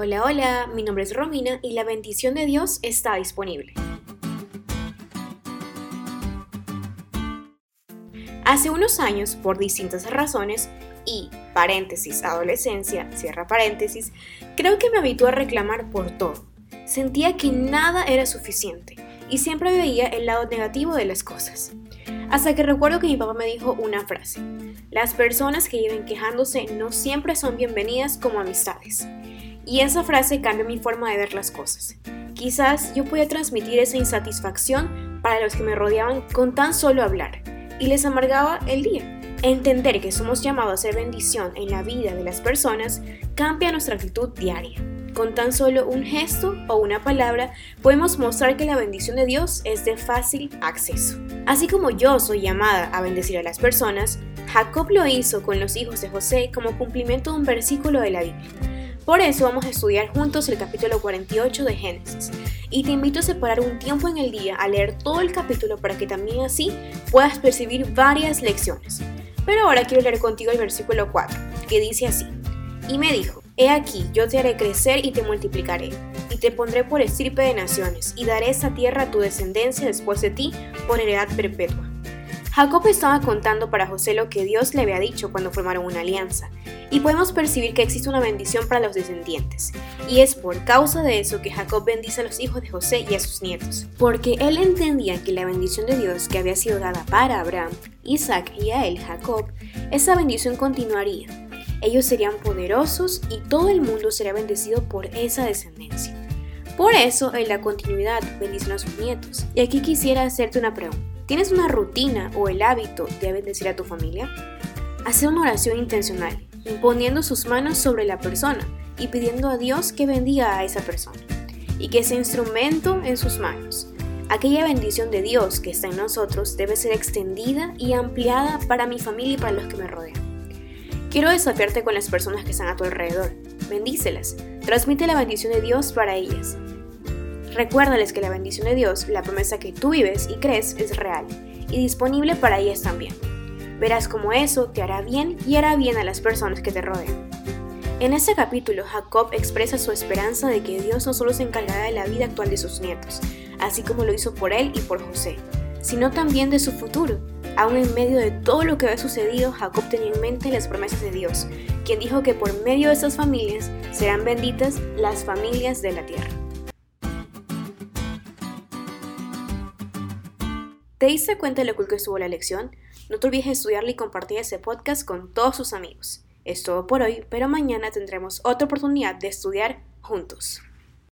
Hola, hola, mi nombre es Romina y la bendición de Dios está disponible. Hace unos años, por distintas razones, y paréntesis, adolescencia, cierra paréntesis, creo que me habitué a reclamar por todo. Sentía que nada era suficiente y siempre veía el lado negativo de las cosas. Hasta que recuerdo que mi papá me dijo una frase. Las personas que viven quejándose no siempre son bienvenidas como amistades. Y esa frase cambió mi forma de ver las cosas. Quizás yo podía transmitir esa insatisfacción para los que me rodeaban con tan solo hablar, y les amargaba el día. Entender que somos llamados a ser bendición en la vida de las personas cambia nuestra actitud diaria. Con tan solo un gesto o una palabra podemos mostrar que la bendición de Dios es de fácil acceso. Así como yo soy llamada a bendecir a las personas, Jacob lo hizo con los hijos de José como cumplimiento de un versículo de la Biblia. Por eso vamos a estudiar juntos el capítulo 48 de Génesis. Y te invito a separar un tiempo en el día a leer todo el capítulo para que también así puedas percibir varias lecciones. Pero ahora quiero leer contigo el versículo 4, que dice así. Y me dijo, He aquí, yo te haré crecer y te multiplicaré, y te pondré por estirpe de naciones, y daré esta tierra a tu descendencia después de ti por heredad perpetua. Jacob estaba contando para José lo que Dios le había dicho cuando formaron una alianza, y podemos percibir que existe una bendición para los descendientes, y es por causa de eso que Jacob bendice a los hijos de José y a sus nietos, porque él entendía que la bendición de Dios que había sido dada para Abraham, Isaac y a él, Jacob, esa bendición continuaría. Ellos serían poderosos y todo el mundo sería bendecido por esa descendencia. Por eso, en la continuidad, bendición a sus nietos. Y aquí quisiera hacerte una pregunta. ¿Tienes una rutina o el hábito de bendecir a tu familia? Hacer una oración intencional, imponiendo sus manos sobre la persona y pidiendo a Dios que bendiga a esa persona y que ese instrumento en sus manos. Aquella bendición de Dios que está en nosotros debe ser extendida y ampliada para mi familia y para los que me rodean. Quiero desafiarte con las personas que están a tu alrededor. Bendícelas. Transmite la bendición de Dios para ellas. Recuérdales que la bendición de Dios, la promesa que tú vives y crees, es real y disponible para ellas también. Verás cómo eso te hará bien y hará bien a las personas que te rodean. En este capítulo, Jacob expresa su esperanza de que Dios no solo se encargará de la vida actual de sus nietos, así como lo hizo por él y por José, sino también de su futuro. Aún en medio de todo lo que había sucedido, Jacob tenía en mente las promesas de Dios, quien dijo que por medio de estas familias serán benditas las familias de la tierra. ¿Te diste cuenta de lo cool que estuvo la lección? No te olvides de estudiarla y compartir ese podcast con todos tus amigos. Es todo por hoy, pero mañana tendremos otra oportunidad de estudiar juntos.